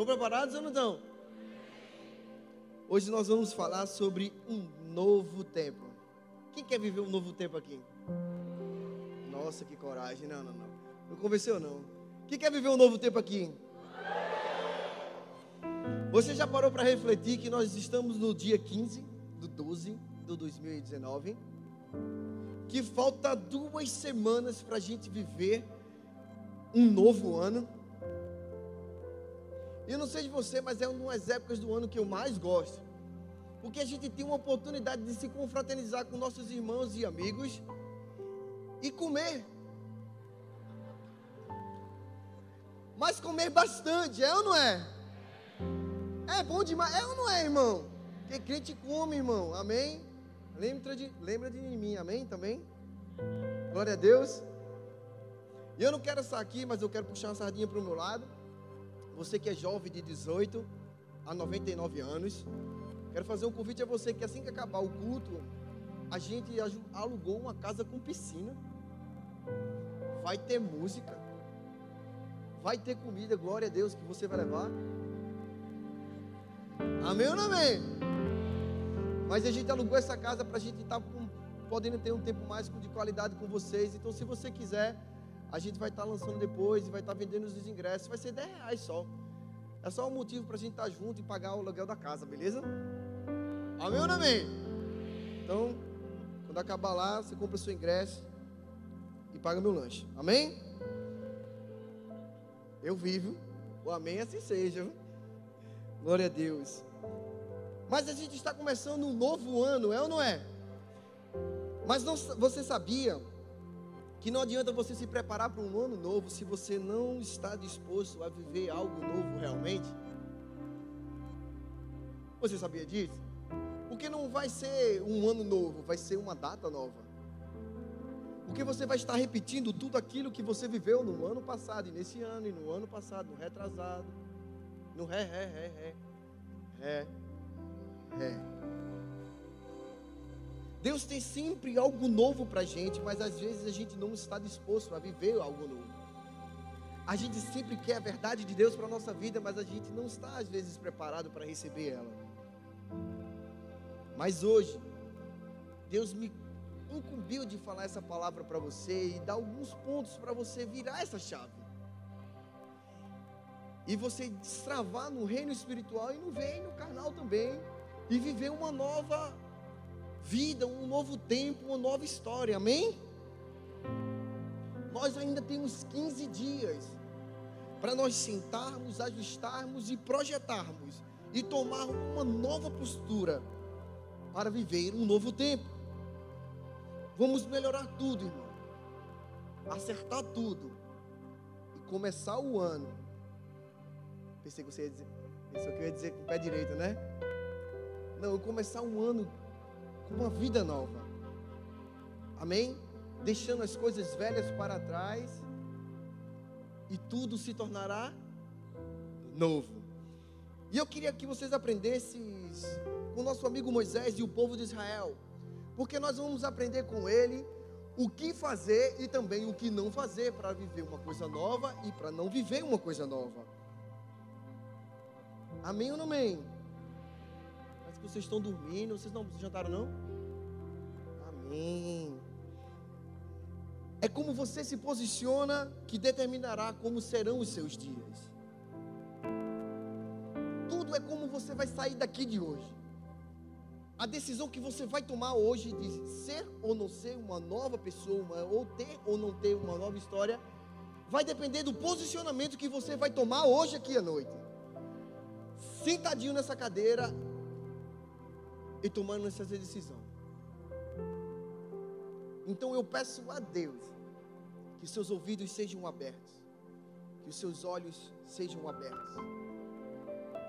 Estão preparados ou não estão? Hoje nós vamos falar sobre um novo tempo. Quem quer viver um novo tempo aqui? Nossa, que coragem. Não, não, não. Não convenceu, não. Quem quer viver um novo tempo aqui? Você já parou para refletir que nós estamos no dia 15 do 12 do 2019? Que falta duas semanas para a gente viver um novo ano. Eu não sei de você, mas é uma das épocas do ano que eu mais gosto. Porque a gente tem uma oportunidade de se confraternizar com nossos irmãos e amigos e comer. Mas comer bastante, é ou não é? É bom demais, é ou não é, irmão? Que crente come, irmão, amém? Lembra de, lembra de mim, amém também? Glória a Deus. E eu não quero estar aqui, mas eu quero puxar uma sardinha para o meu lado. Você que é jovem de 18 a 99 anos, quero fazer um convite a você que assim que acabar o culto, a gente alugou uma casa com piscina. Vai ter música. Vai ter comida, glória a Deus, que você vai levar. Amém ou não amém? Mas a gente alugou essa casa para a gente estar tá podendo ter um tempo mais de qualidade com vocês. Então, se você quiser, a gente vai estar tá lançando depois e vai estar tá vendendo os ingressos. Vai ser 10 reais só. É só um motivo para a gente estar tá junto e pagar o aluguel da casa, beleza? Amém ou não amém? Então, quando acabar lá, você compra o seu ingresso e paga meu lanche. Amém? Eu vivo. O amém assim seja. Glória a Deus. Mas a gente está começando um novo ano, é ou não é? Mas não, você sabia que não adianta você se preparar para um ano novo se você não está disposto a viver algo novo realmente? Você sabia disso? Porque não vai ser um ano novo, vai ser uma data nova. Porque você vai estar repetindo tudo aquilo que você viveu no ano passado, e nesse ano, e no ano passado, no retrasado, no ré, ré, ré, ré, ré, ré. Deus tem sempre algo novo para a gente, mas às vezes a gente não está disposto a viver algo novo. A gente sempre quer a verdade de Deus para a nossa vida, mas a gente não está às vezes preparado para receber ela. Mas hoje, Deus me incumbiu de falar essa palavra para você e dar alguns pontos para você virar essa chave. E você destravar no reino espiritual e no reino carnal também. E viver uma nova vida, um novo tempo, uma nova história. Amém? Nós ainda temos 15 dias para nós sentarmos, ajustarmos e projetarmos e tomar uma nova postura para viver um novo tempo. Vamos melhorar tudo, irmão. Acertar tudo. E começar o ano. Pensei que você ia dizer, que eu ia dizer com o pé direito, né? Não, começar um ano uma vida nova. Amém? Deixando as coisas velhas para trás e tudo se tornará novo. E eu queria que vocês aprendessem com nosso amigo Moisés e o povo de Israel, porque nós vamos aprender com ele o que fazer e também o que não fazer para viver uma coisa nova e para não viver uma coisa nova. Amém ou não amém? Que vocês estão dormindo. Vocês não jantaram, não? Amém. É como você se posiciona que determinará como serão os seus dias. Tudo é como você vai sair daqui de hoje. A decisão que você vai tomar hoje de ser ou não ser uma nova pessoa, ou ter ou não ter uma nova história, vai depender do posicionamento que você vai tomar hoje aqui à noite. Sentadinho nessa cadeira, e tomando essa decisão. Então eu peço a Deus que seus ouvidos sejam abertos, que os seus olhos sejam abertos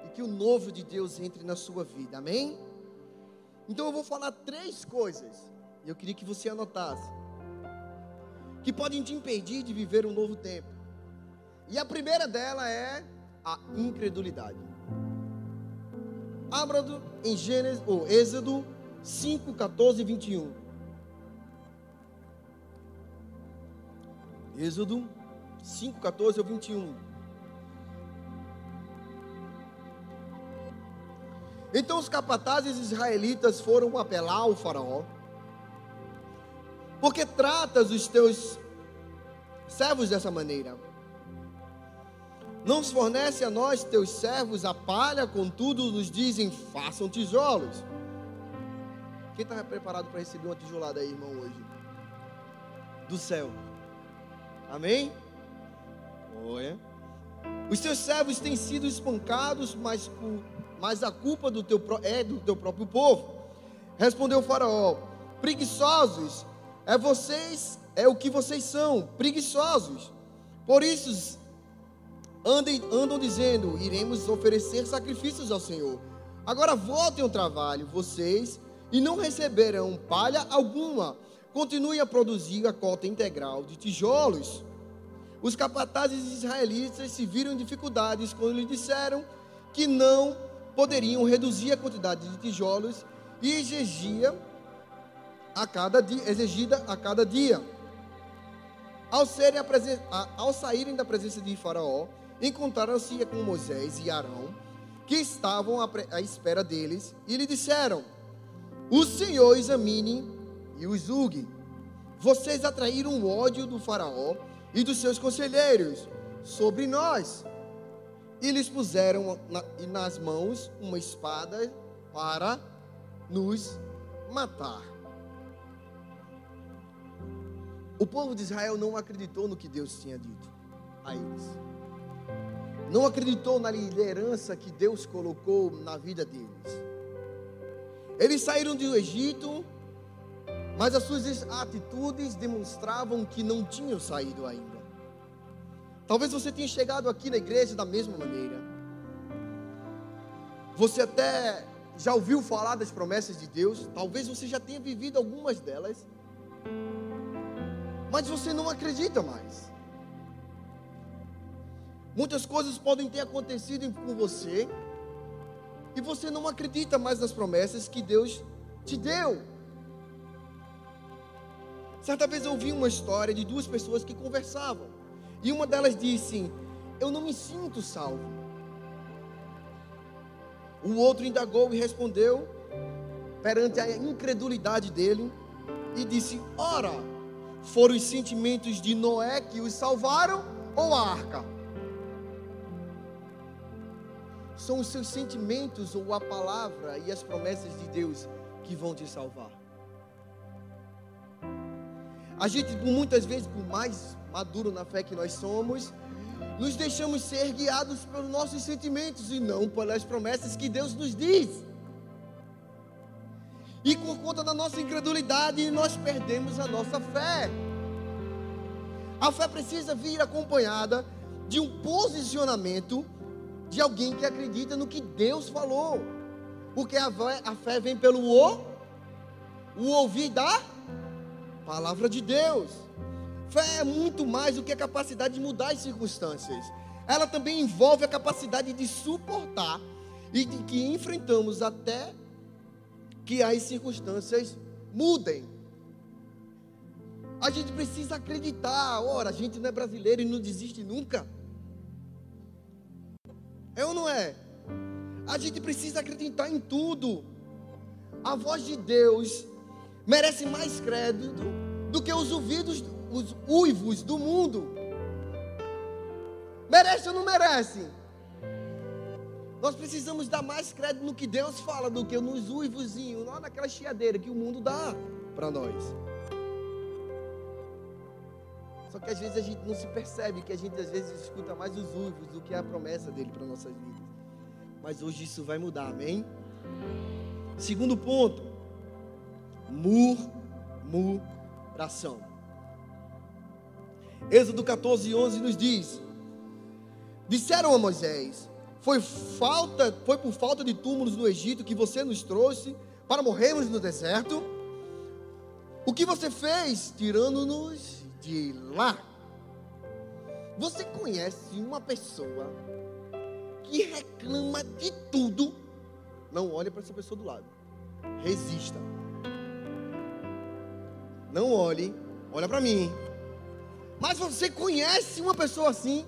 e que o novo de Deus entre na sua vida. Amém? Então eu vou falar três coisas e eu queria que você anotasse que podem te impedir de viver um novo tempo. E a primeira dela é a incredulidade. Abra em Gênesis, ou Êxodo 5, 14 e 21. Êxodo 5, 14 ou 21. Então os capatazes israelitas foram apelar ao faraó, porque tratas os teus servos dessa maneira? Não fornece a nós, teus servos, a palha, contudo nos dizem, façam tijolos. Quem está preparado para receber uma tijolada aí, irmão, hoje? Do céu. Amém? Olha. Os teus servos têm sido espancados, mas, mas a culpa do teu, é do teu próprio povo. Respondeu o faraó: Preguiçosos, é vocês, é o que vocês são, preguiçosos. Por isso andem, andam dizendo: iremos oferecer sacrifícios ao Senhor. Agora voltem ao trabalho, vocês, e não receberão palha alguma. Continuem a produzir a cota integral de tijolos. Os capatazes israelitas se viram em dificuldades quando lhe disseram que não poderiam reduzir a quantidade de tijolos e exigia a cada dia, exigida a cada dia. Ao, serem ao saírem da presença de Faraó, encontraram-se com Moisés e Arão, que estavam à espera deles, e lhe disseram: O Senhor examine e os julgue. Vocês atraíram o ódio do Faraó e dos seus conselheiros sobre nós. E lhes puseram na, nas mãos uma espada para nos matar. O povo de Israel não acreditou no que Deus tinha dito a eles não acreditou na liderança que Deus colocou na vida deles. Eles saíram do Egito, mas as suas atitudes demonstravam que não tinham saído ainda. Talvez você tenha chegado aqui na igreja da mesma maneira. Você até já ouviu falar das promessas de Deus, talvez você já tenha vivido algumas delas, mas você não acredita mais. Muitas coisas podem ter acontecido com você e você não acredita mais nas promessas que Deus te deu. Certa vez eu ouvi uma história de duas pessoas que conversavam e uma delas disse: Eu não me sinto salvo. O outro indagou e respondeu perante a incredulidade dele e disse: Ora, foram os sentimentos de Noé que os salvaram ou a arca? São os seus sentimentos ou a palavra e as promessas de Deus que vão te salvar. A gente, muitas vezes, por mais maduro na fé que nós somos, nos deixamos ser guiados pelos nossos sentimentos e não pelas promessas que Deus nos diz. E por conta da nossa incredulidade, nós perdemos a nossa fé. A fé precisa vir acompanhada de um posicionamento de alguém que acredita no que Deus falou. Porque a fé, a fé vem pelo o, o ouvir da palavra de Deus. Fé é muito mais do que a capacidade de mudar as circunstâncias. Ela também envolve a capacidade de suportar e de que enfrentamos até que as circunstâncias mudem. A gente precisa acreditar. Ora, a gente não é brasileiro e não desiste nunca. É ou não é? A gente precisa acreditar em tudo. A voz de Deus merece mais crédito do que os ouvidos, os uivos do mundo. Merece ou não merece? Nós precisamos dar mais crédito no que Deus fala do que nos uivozinhos, lá naquela chiadeira que o mundo dá para nós. Só que às vezes a gente não se percebe que a gente às vezes escuta mais os uivos do que a promessa dele para nossas vidas. Mas hoje isso vai mudar, amém? Segundo ponto, murmuração. Êxodo 14, 11 nos diz: Disseram a Moisés: foi, falta, foi por falta de túmulos no Egito que você nos trouxe para morrermos no deserto? O que você fez, tirando-nos de lá. Você conhece uma pessoa que reclama de tudo? Não olhe para essa pessoa do lado. Resista. Não olhe, olha para mim. Mas você conhece uma pessoa assim?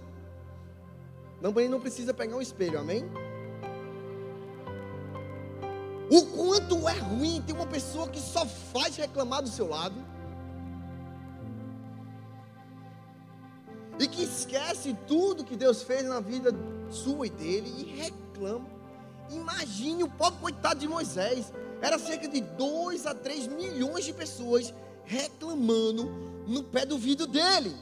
Não, não precisa pegar um espelho, amém? O quanto é ruim ter uma pessoa que só faz reclamar do seu lado. E que esquece tudo que Deus fez na vida sua e dele e reclama. Imagine o pobre coitado de Moisés. Era cerca de 2 a 3 milhões de pessoas reclamando no pé do vidro dele.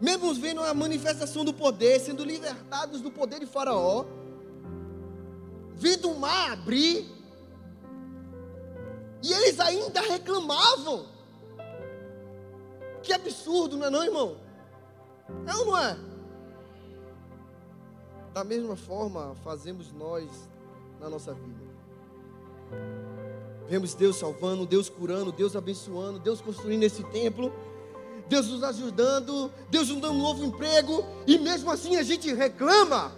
Mesmo vendo a manifestação do poder, sendo libertados do poder de Faraó, vendo o mar abrir, e eles ainda reclamavam. Que absurdo, não é não, irmão? É ou não é? Da mesma forma fazemos nós na nossa vida. Vemos Deus salvando, Deus curando, Deus abençoando, Deus construindo esse templo, Deus nos ajudando, Deus nos dando um novo emprego, e mesmo assim a gente reclama.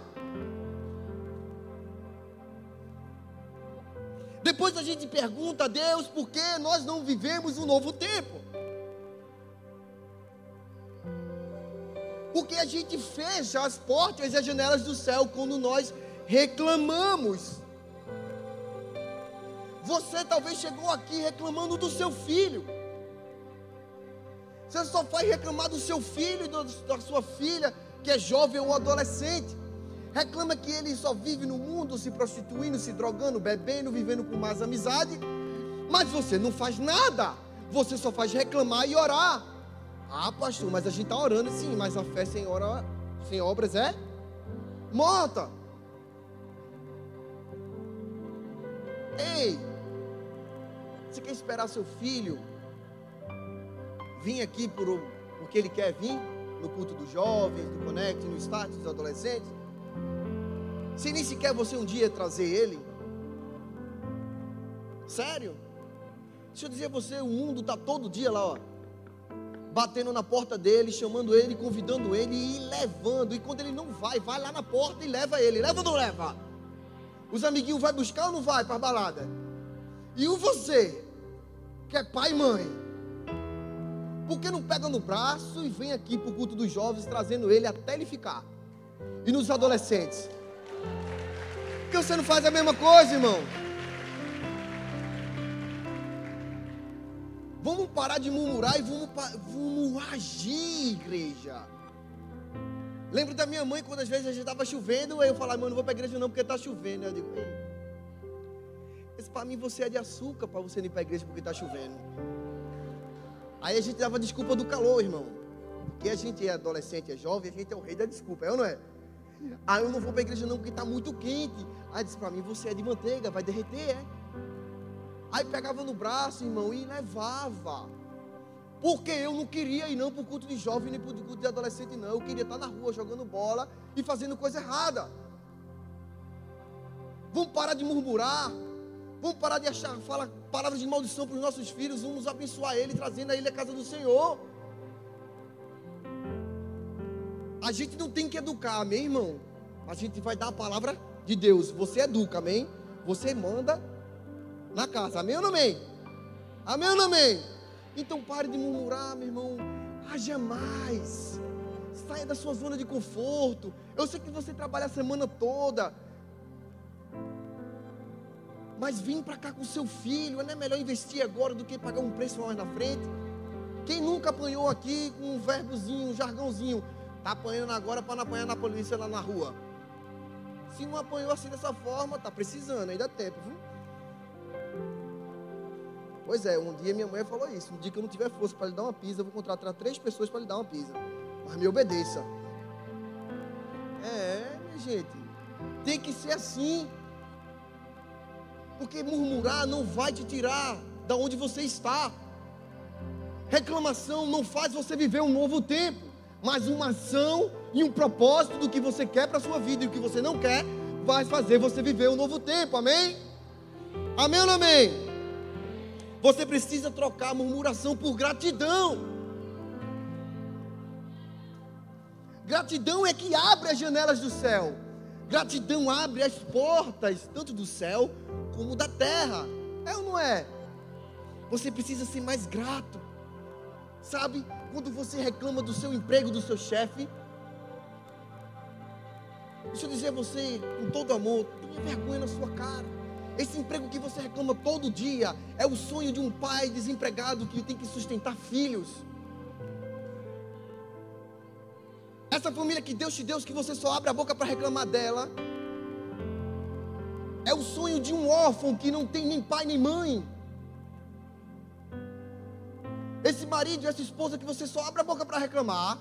Depois a gente pergunta a Deus por que nós não vivemos um novo tempo. Porque a gente fecha as portas e as janelas do céu quando nós reclamamos. Você talvez chegou aqui reclamando do seu filho. Você só faz reclamar do seu filho da sua filha, que é jovem ou adolescente. Reclama que ele só vive no mundo se prostituindo, se drogando, bebendo, vivendo com mais amizade. Mas você não faz nada. Você só faz reclamar e orar. Ah, pastor, mas a gente está orando sim, mas a fé sem, ora, sem obras é morta. Ei, você quer esperar seu filho vir aqui por, porque ele quer vir? No culto dos jovens, no Connect, no Start dos adolescentes? Se nem sequer você um dia trazer ele? Sério? Deixa eu dizer a você, o mundo está todo dia lá, ó. Batendo na porta dele, chamando ele, convidando ele e levando. E quando ele não vai, vai lá na porta e leva ele. Leva ou não leva? Os amiguinhos vai buscar ou não vai para a balada? E o você, que é pai e mãe, por que não pega no braço e vem aqui para o culto dos jovens, trazendo ele até ele ficar? E nos adolescentes? Por que você não faz a mesma coisa, irmão? Vamos parar de murmurar e vamos, vamos agir, igreja. Lembro da minha mãe quando às vezes a gente estava chovendo, aí eu falava, mano, não vou para a igreja não porque está chovendo. Eu digo, ei, esse para mim você é de açúcar para você ir para a igreja porque está chovendo. Aí a gente dava desculpa do calor, irmão. Porque a gente é adolescente, é jovem, a gente é o rei da desculpa, é ou não é? Aí eu não vou para a igreja não porque está muito quente. Aí disse para mim, você é de manteiga, vai derreter, é? Aí pegava no braço, irmão, e levava. Porque eu não queria ir não para o culto de jovem, nem para o culto de adolescente, não. Eu queria estar na rua jogando bola e fazendo coisa errada. Vamos parar de murmurar. Vamos parar de achar, falar palavras de maldição para os nossos filhos. Vamos abençoar ele, trazendo a ele a casa do Senhor. A gente não tem que educar, amém, irmão? A gente vai dar a palavra de Deus. Você educa, amém? Você manda na casa, amém ou não amém? Amém ou não amém? Então pare de murmurar, meu irmão. Haja mais. Saia da sua zona de conforto. Eu sei que você trabalha a semana toda mas vim para cá com seu filho, não é melhor investir agora do que pagar um preço mais na frente? Quem nunca apanhou aqui com um verbozinho, um jargãozinho, está apanhando agora para não apanhar na polícia lá na rua? Se não apanhou assim dessa forma, está precisando, ainda dá tempo, viu? Pois é, um dia minha mãe falou isso. Um dia que eu não tiver força para lhe dar uma pisa, eu vou contratar três pessoas para lhe dar uma pisa. Mas me obedeça. É, minha gente. Tem que ser assim. Porque murmurar não vai te tirar da onde você está. Reclamação não faz você viver um novo tempo, mas uma ação e um propósito do que você quer para a sua vida e o que você não quer vai fazer você viver um novo tempo. Amém? Amém ou não amém? Você precisa trocar murmuração por gratidão. Gratidão é que abre as janelas do céu. Gratidão abre as portas, tanto do céu como da terra. É ou não é? Você precisa ser mais grato. Sabe, quando você reclama do seu emprego, do seu chefe, Deixa eu dizer a você, com todo amor, tenha vergonha na sua cara. Esse emprego que você reclama todo dia é o sonho de um pai desempregado que tem que sustentar filhos. Essa família que Deus te deu, que você só abre a boca para reclamar dela, é o sonho de um órfão que não tem nem pai nem mãe. Esse marido, essa esposa que você só abre a boca para reclamar,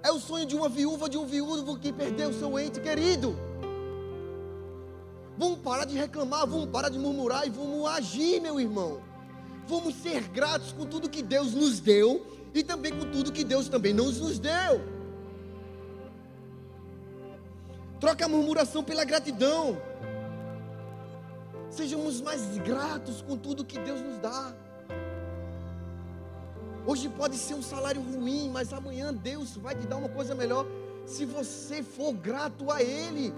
é o sonho de uma viúva, de um viúvo que perdeu seu ente querido. Vamos parar de reclamar, vamos parar de murmurar e vamos agir, meu irmão. Vamos ser gratos com tudo que Deus nos deu e também com tudo que Deus também não nos deu. Troca a murmuração pela gratidão. Sejamos mais gratos com tudo que Deus nos dá. Hoje pode ser um salário ruim, mas amanhã Deus vai te dar uma coisa melhor se você for grato a Ele.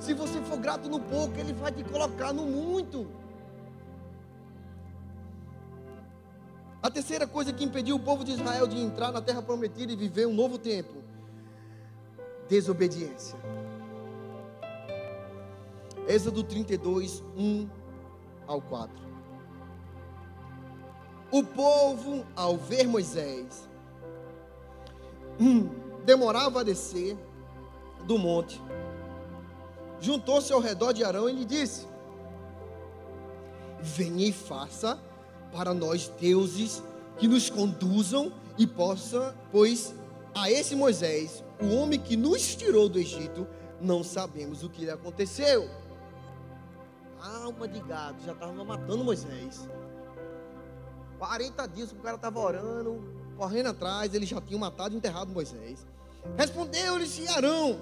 Se você for grato no pouco, Ele vai te colocar no muito. A terceira coisa que impediu o povo de Israel de entrar na terra prometida e viver um novo tempo: desobediência. Êxodo 32, 1 ao 4. O povo, ao ver Moisés, hum, demorava a descer do monte, juntou-se ao redor de Arão e lhe disse: Venha e faça para nós deuses que nos conduzam e possa, pois a esse Moisés, o homem que nos tirou do Egito, não sabemos o que lhe aconteceu alma de gado, já estava matando Moisés. 40 dias que o cara estava orando, correndo atrás, ele já tinha matado e enterrado Moisés. Respondeu-lhe Arão: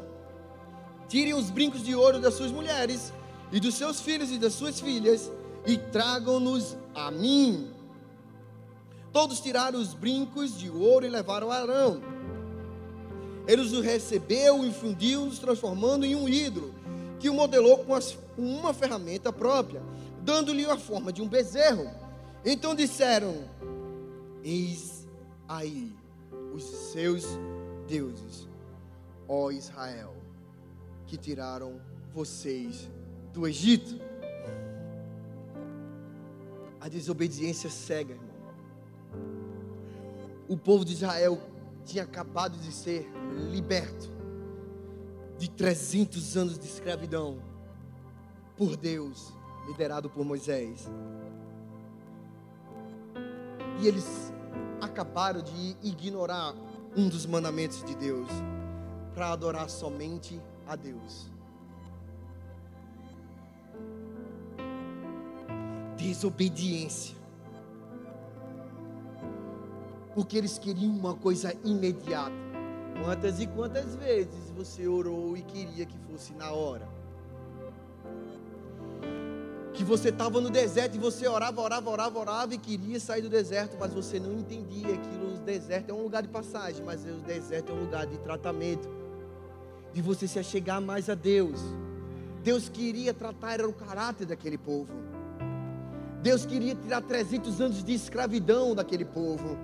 Tirem os brincos de ouro das suas mulheres, e dos seus filhos e das suas filhas, e tragam-nos a mim. Todos tiraram os brincos de ouro e levaram a Arão. Ele os recebeu e infundiu-os, transformando em um ídolo que o modelou com, as, uma ferramenta própria, dando-lhe a forma de um bezerro. Então disseram: Eis aí os seus deuses, ó Israel, que tiraram vocês do Egito. A desobediência cega, irmão. O povo de Israel tinha acabado de ser liberto de 300 anos de escravidão por Deus, liderado por Moisés. E eles acabaram de ignorar um dos mandamentos de Deus para adorar somente a Deus. Desobediência. Porque eles queriam uma coisa imediata. Quantas e quantas vezes você orou e queria que fosse na hora? Que você estava no deserto e você orava, orava, orava, orava e queria sair do deserto, mas você não entendia aquilo. O deserto é um lugar de passagem, mas o deserto é um lugar de tratamento, de você se achegar mais a Deus. Deus queria tratar o caráter daquele povo. Deus queria tirar 300 anos de escravidão daquele povo.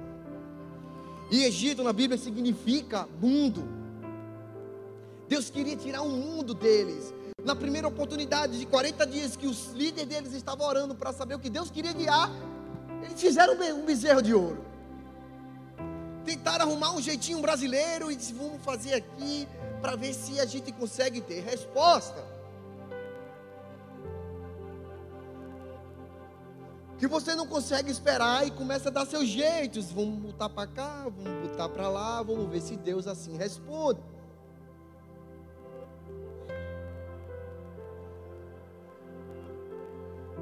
E Egito na Bíblia significa mundo. Deus queria tirar o mundo deles. Na primeira oportunidade de 40 dias que os líderes deles estavam orando para saber o que Deus queria guiar, eles fizeram um bezerro de ouro. Tentaram arrumar um jeitinho brasileiro e disse: vamos fazer aqui para ver se a gente consegue ter resposta. que você não consegue esperar e começa a dar seus jeitos. Vamos botar para cá, vamos botar para lá, vamos ver se Deus assim responde.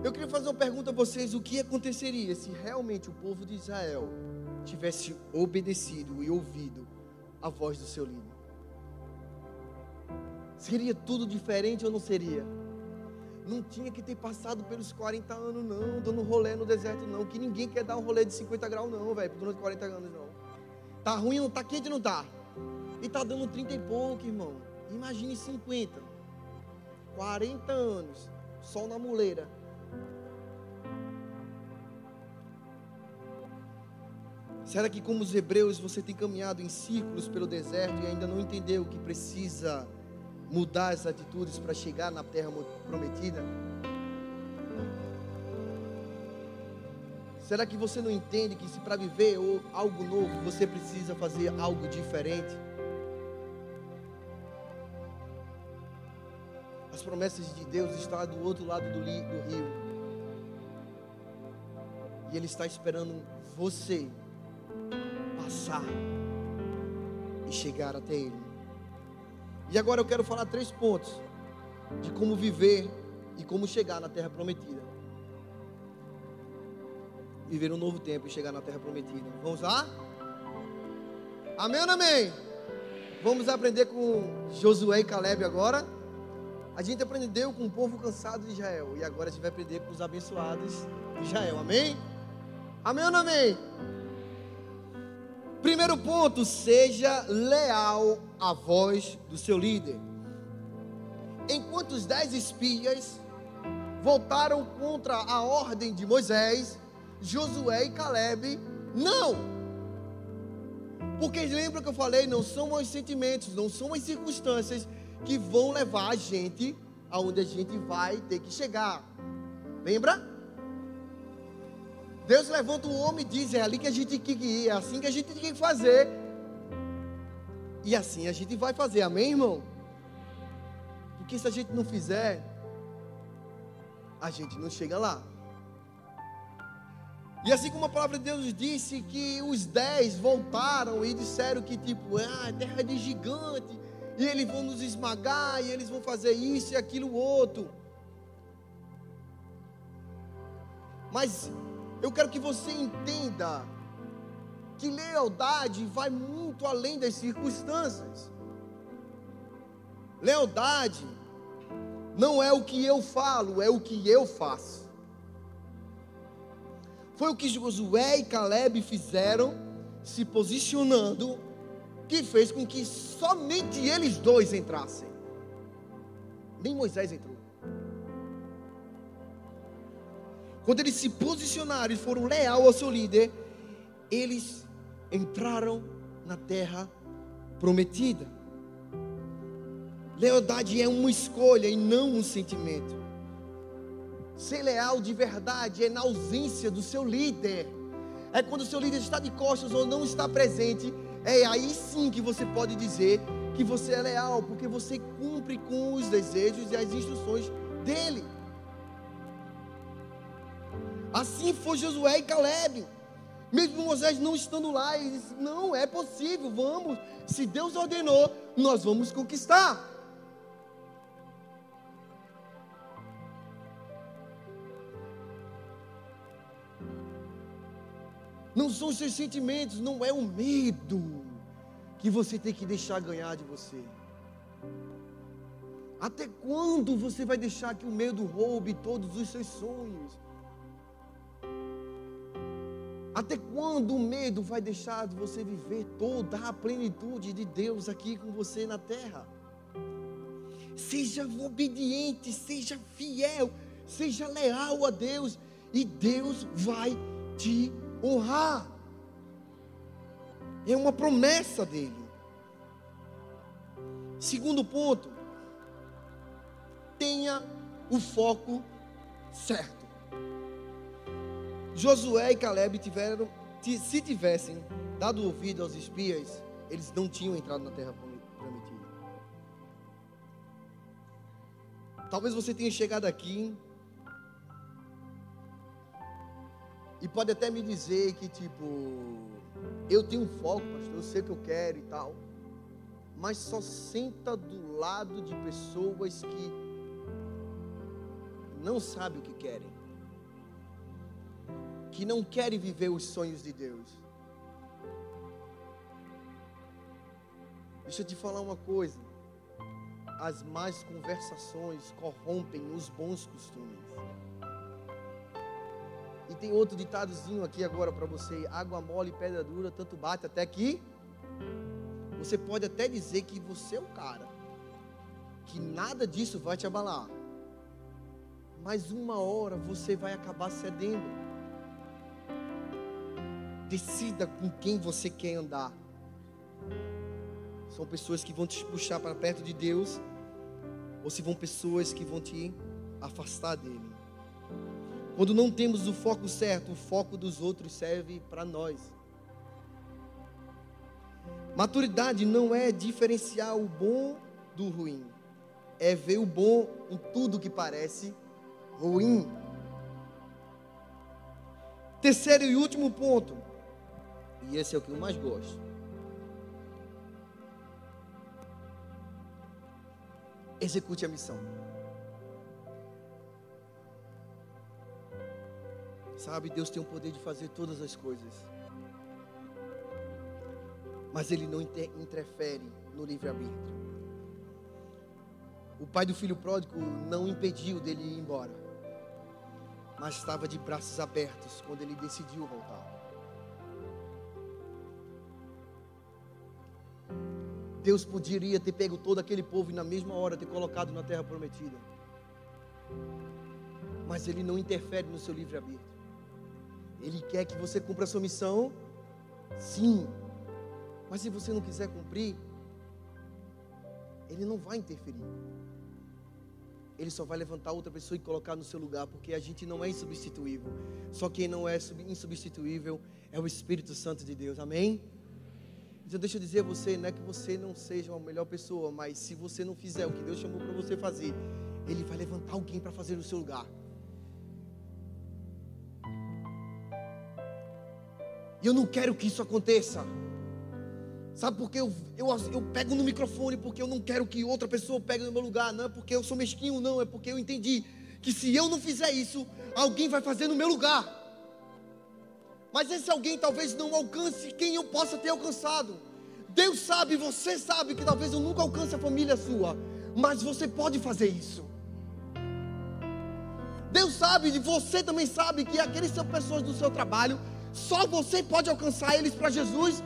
Eu queria fazer uma pergunta a vocês: o que aconteceria se realmente o povo de Israel tivesse obedecido e ouvido a voz do seu líder? Seria tudo diferente ou não seria? não tinha que ter passado pelos 40 anos, não, dando rolê no deserto, não. Que ninguém quer dar um rolê de 50 graus, não, velho, durante 40 anos, não. Tá ruim, não tá quente, não tá. E tá dando 30 e pouco, irmão. Imagine 50. 40 anos, sol na muleira. Será que, como os hebreus, você tem caminhado em círculos pelo deserto e ainda não entendeu que precisa mudar as atitudes para chegar na terra prometida? Será que você não entende que se para viver algo novo você precisa fazer algo diferente? As promessas de Deus estão do outro lado do rio. E Ele está esperando você passar e chegar até Ele. E agora eu quero falar três pontos de como viver e como chegar na terra prometida viver um novo tempo e chegar na terra prometida. Vamos lá? Amém ou amém? Vamos aprender com Josué e Caleb agora. A gente aprendeu com o povo cansado de Israel. E agora a gente vai aprender com os abençoados de Israel. Amém? Amém ou não amém? Primeiro ponto, seja leal à voz do seu líder. Enquanto os dez espias voltaram contra a ordem de Moisés, Josué e Caleb, não. Porque lembra que eu falei, não são os sentimentos, não são as circunstâncias que vão levar a gente aonde a gente vai ter que chegar. Lembra? Deus levanta o homem e diz: é ali que a gente tem que ir, é assim que a gente tem que fazer. E assim a gente vai fazer, amém, irmão? Porque se a gente não fizer, a gente não chega lá. E assim como a palavra de Deus disse que os dez voltaram e disseram que tipo, ah, é terra de gigante, e eles vão nos esmagar, e eles vão fazer isso e aquilo outro. Mas eu quero que você entenda que lealdade vai muito além das circunstâncias. Lealdade não é o que eu falo, é o que eu faço. Foi o que Josué e Caleb fizeram, se posicionando, que fez com que somente eles dois entrassem. Nem Moisés entrou. Quando eles se posicionaram e foram leal ao seu líder, eles entraram na terra prometida. Lealdade é uma escolha e não um sentimento. Ser leal de verdade é na ausência do seu líder. É quando o seu líder está de costas ou não está presente. É aí sim que você pode dizer que você é leal, porque você cumpre com os desejos e as instruções dele. Assim foi Josué e Caleb. Mesmo Moisés não estando lá, ele disse: Não, é possível, vamos. Se Deus ordenou, nós vamos conquistar. Não são os seus sentimentos, não é o medo que você tem que deixar ganhar de você. Até quando você vai deixar que o medo roube todos os seus sonhos? Até quando o medo vai deixar de você viver toda a plenitude de Deus aqui com você na terra? Seja obediente, seja fiel, seja leal a Deus, e Deus vai te honrar. É uma promessa dele. Segundo ponto, tenha o foco certo. Josué e Caleb tiveram, se tivessem dado ouvido aos espias, eles não tinham entrado na terra prometida. Talvez você tenha chegado aqui E pode até me dizer que, tipo, eu tenho um foco, pastor, eu sei o que eu quero e tal. Mas só senta do lado de pessoas que não sabem o que querem. Que não querem viver os sonhos de Deus. Deixa eu te falar uma coisa. As más conversações corrompem os bons costumes. E tem outro ditadozinho aqui agora para você: água mole e pedra dura, tanto bate até que. Você pode até dizer que você é o cara, que nada disso vai te abalar. Mas uma hora você vai acabar cedendo. Decida com quem você quer andar. São pessoas que vão te puxar para perto de Deus ou se vão pessoas que vão te afastar dele. Quando não temos o foco certo, o foco dos outros serve para nós. Maturidade não é diferenciar o bom do ruim, é ver o bom em tudo que parece ruim. Terceiro e último ponto, e esse é o que eu mais gosto. Execute a missão. Sabe, Deus tem o poder de fazer todas as coisas. Mas Ele não interfere no livre-arbítrio. O pai do filho pródigo não impediu dele ir embora. Mas estava de braços abertos quando ele decidiu voltar. Deus poderia ter pego todo aquele povo e na mesma hora ter colocado na terra prometida. Mas Ele não interfere no seu livre-arbítrio. Ele quer que você cumpra a sua missão, sim. Mas se você não quiser cumprir, Ele não vai interferir. Ele só vai levantar outra pessoa e colocar no seu lugar, porque a gente não é insubstituível. Só quem não é insubstituível é o Espírito Santo de Deus. Amém? Então deixa eu dizer a você, não é que você não seja uma melhor pessoa, mas se você não fizer o que Deus chamou para você fazer, Ele vai levantar alguém para fazer no seu lugar. E eu não quero que isso aconteça. Sabe por que eu, eu, eu pego no microfone? Porque eu não quero que outra pessoa pegue no meu lugar. Não é porque eu sou mesquinho, não. É porque eu entendi que se eu não fizer isso, alguém vai fazer no meu lugar. Mas esse alguém talvez não alcance quem eu possa ter alcançado. Deus sabe, você sabe que talvez eu nunca alcance a família sua. Mas você pode fazer isso. Deus sabe, e você também sabe que aqueles são pessoas do seu trabalho só você pode alcançar eles para Jesus,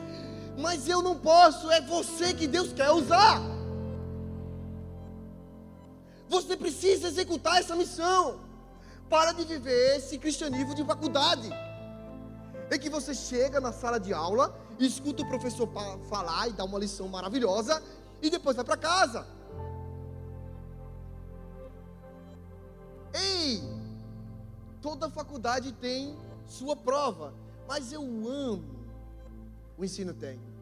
mas eu não posso, é você que Deus quer usar. Você precisa executar essa missão. Para de viver esse cristianismo de faculdade. É que você chega na sala de aula, escuta o professor falar e dá uma lição maravilhosa e depois vai para casa. Ei, toda faculdade tem sua prova. Mas eu amo o ensino técnico.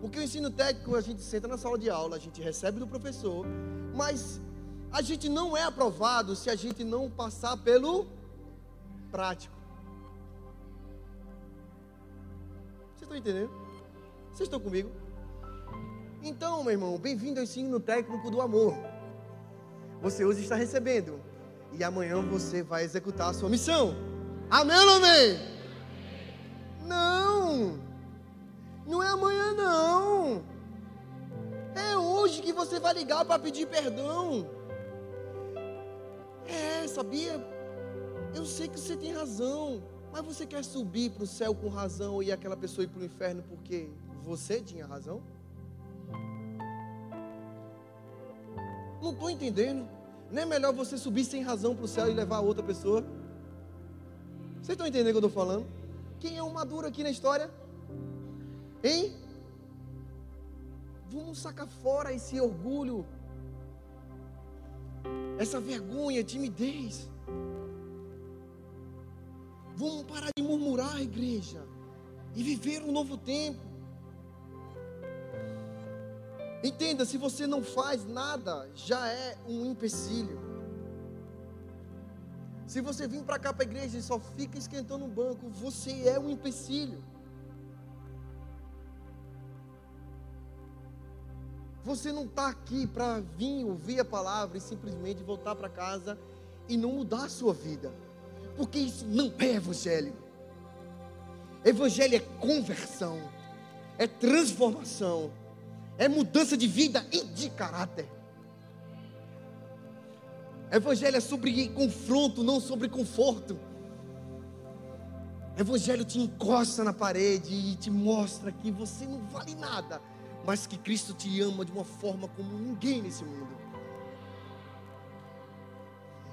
Porque o ensino técnico, a gente senta na sala de aula, a gente recebe do professor, mas a gente não é aprovado se a gente não passar pelo prático. Estão entendendo? Vocês estão comigo? Então, meu irmão, bem-vindo ao ensino técnico do amor. Você hoje está recebendo, e amanhã você vai executar a sua missão. Amém ou amém? Não. Não é amanhã não. É hoje que você vai ligar para pedir perdão. É, sabia? Eu sei que você tem razão, mas você quer subir para o céu com razão e aquela pessoa ir para o inferno porque você tinha razão? Não estou entendendo. Não é melhor você subir sem razão para o céu e levar outra pessoa? Vocês estão entendendo o que eu estou falando? Quem é o maduro aqui na história? Hein? Vamos sacar fora esse orgulho, essa vergonha, timidez. Vamos parar de murmurar, igreja, e viver um novo tempo. Entenda, se você não faz nada, já é um empecilho. Se você vir para cá para a igreja e só fica esquentando o banco, você é um empecilho. Você não está aqui para vir ouvir a palavra e simplesmente voltar para casa e não mudar a sua vida, porque isso não é evangelho. Evangelho é conversão, é transformação, é mudança de vida e de caráter. Evangelho é sobre confronto, não sobre conforto. Evangelho te encosta na parede e te mostra que você não vale nada, mas que Cristo te ama de uma forma como ninguém nesse mundo.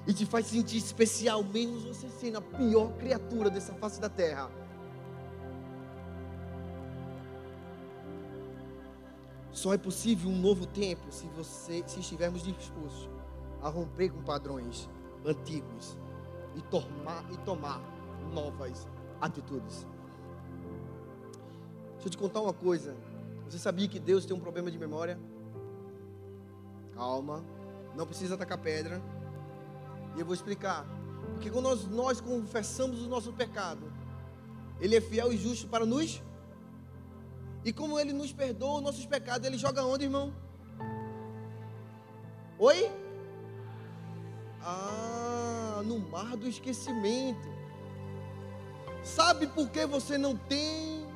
E te faz sentir especial, menos você sendo a pior criatura dessa face da terra. Só é possível um novo tempo se você se estivermos dispostos a romper com padrões antigos e tomar, e tomar novas atitudes. Deixa eu te contar uma coisa. Você sabia que Deus tem um problema de memória? Calma, não precisa atacar pedra. Eu vou explicar. Porque quando nós, nós confessamos o nosso pecado, Ele é fiel e justo para nos. E como Ele nos perdoa os nossos pecados, Ele joga onde, irmão? Oi? Ah, no mar do esquecimento. Sabe por que você não tem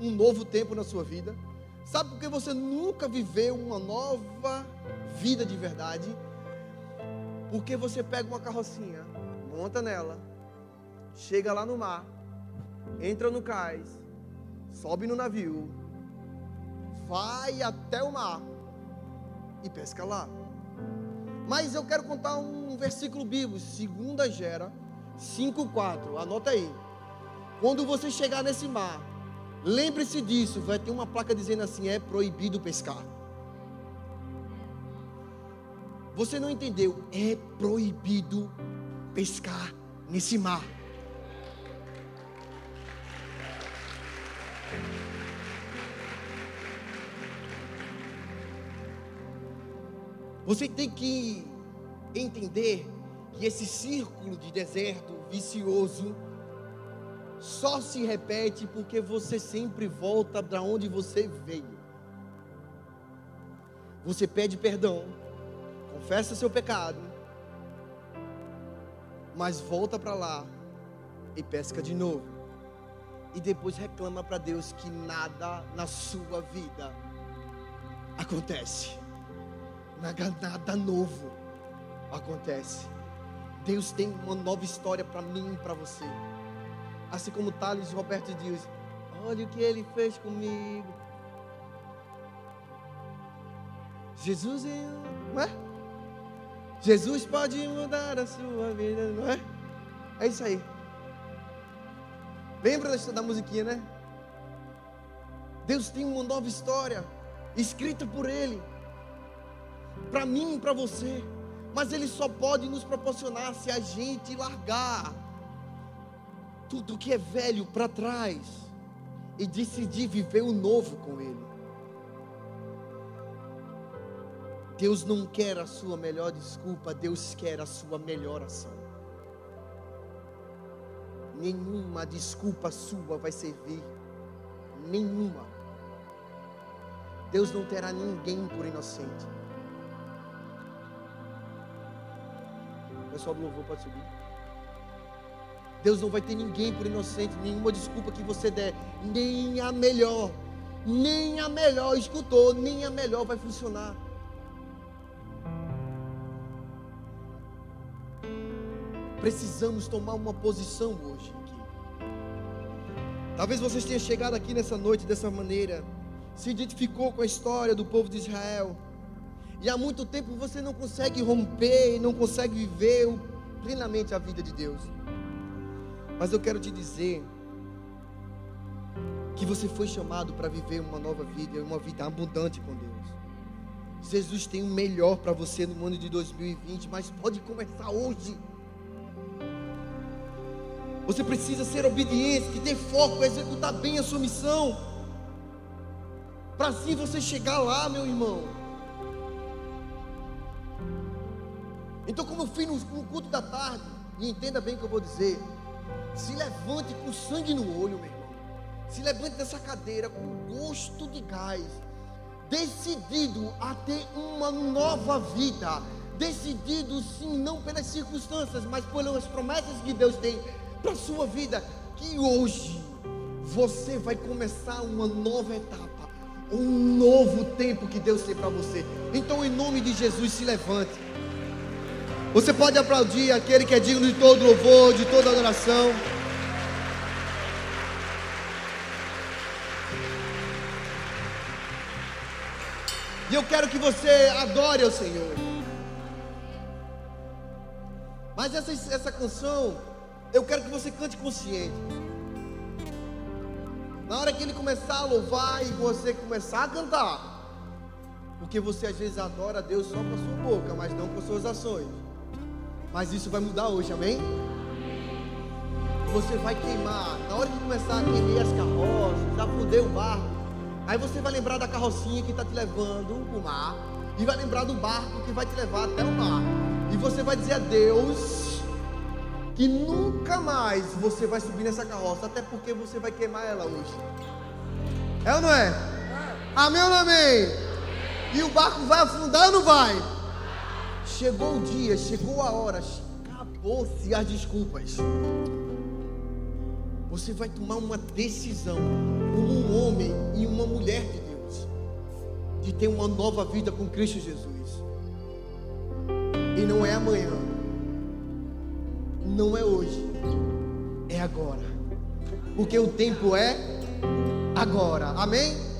um novo tempo na sua vida? Sabe por que você nunca viveu uma nova vida de verdade? Porque você pega uma carrocinha, monta nela, chega lá no mar, entra no cais, sobe no navio, vai até o mar e pesca lá. Mas eu quero contar um versículo bíblico, 2 Gera 5:4. Anota aí. Quando você chegar nesse mar, lembre-se disso, vai ter uma placa dizendo assim: é proibido pescar. Você não entendeu? É proibido pescar nesse mar. Você tem que entender que esse círculo de deserto vicioso só se repete porque você sempre volta para onde você veio. Você pede perdão, confessa seu pecado, mas volta para lá e pesca de novo. E depois reclama para Deus que nada na sua vida acontece. Nada, novo acontece. Deus tem uma nova história para mim e para você. Assim como Thales Roberto diz: Olha o que ele fez comigo. Jesus é, não é? Jesus pode mudar a sua vida, não é? É isso aí. Lembra da musiquinha, né? Deus tem uma nova história escrita por Ele para mim e para você. Mas Ele só pode nos proporcionar se a gente largar tudo que é velho para trás e decidir viver o novo com Ele. Deus não quer a sua melhor desculpa, Deus quer a sua melhor ação. Nenhuma desculpa sua vai servir, nenhuma. Deus não terá ninguém por inocente. pessoal do louvor pode subir. Deus não vai ter ninguém por inocente, nenhuma desculpa que você der, nem a melhor, nem a melhor, escutou, nem a melhor vai funcionar. Precisamos tomar uma posição hoje aqui. Talvez você tenha chegado aqui nessa noite dessa maneira, se identificou com a história do povo de Israel e há muito tempo você não consegue romper, não consegue viver plenamente a vida de Deus. Mas eu quero te dizer que você foi chamado para viver uma nova vida, uma vida abundante com Deus. Jesus tem o melhor para você no ano de 2020, mas pode começar hoje. Você precisa ser obediente, ter foco, executar bem a sua missão. Para assim você chegar lá, meu irmão. Então, como eu fiz no culto da tarde, e entenda bem o que eu vou dizer, se levante com sangue no olho, meu irmão. Se levante dessa cadeira com gosto de gás, decidido a ter uma nova vida, decidido sim, não pelas circunstâncias, mas pelas promessas que Deus tem para a sua vida, que hoje você vai começar uma nova etapa, um novo tempo que Deus tem para você. Então, em nome de Jesus, se levante. Você pode aplaudir aquele que é digno de todo louvor, de toda adoração. E eu quero que você adore ao Senhor. Mas essa, essa canção, eu quero que você cante consciente. Na hora que ele começar a louvar e você começar a cantar, Porque você às vezes adora a Deus só com a sua boca, mas não com as suas ações. Mas isso vai mudar hoje, amém? Você vai queimar, na hora de começar a queimar as carroças, a fuder o barco, aí você vai lembrar da carrocinha que está te levando para o mar, e vai lembrar do barco que vai te levar até o mar, e você vai dizer a Deus que nunca mais você vai subir nessa carroça, até porque você vai queimar ela hoje. É ou não é? Amém ou não amém? E o barco vai afundar ou não vai? Chegou o dia, chegou a hora, acabou-se as desculpas. Você vai tomar uma decisão, como um homem e uma mulher de Deus, de ter uma nova vida com Cristo Jesus. E não é amanhã, não é hoje, é agora, porque o tempo é agora, amém?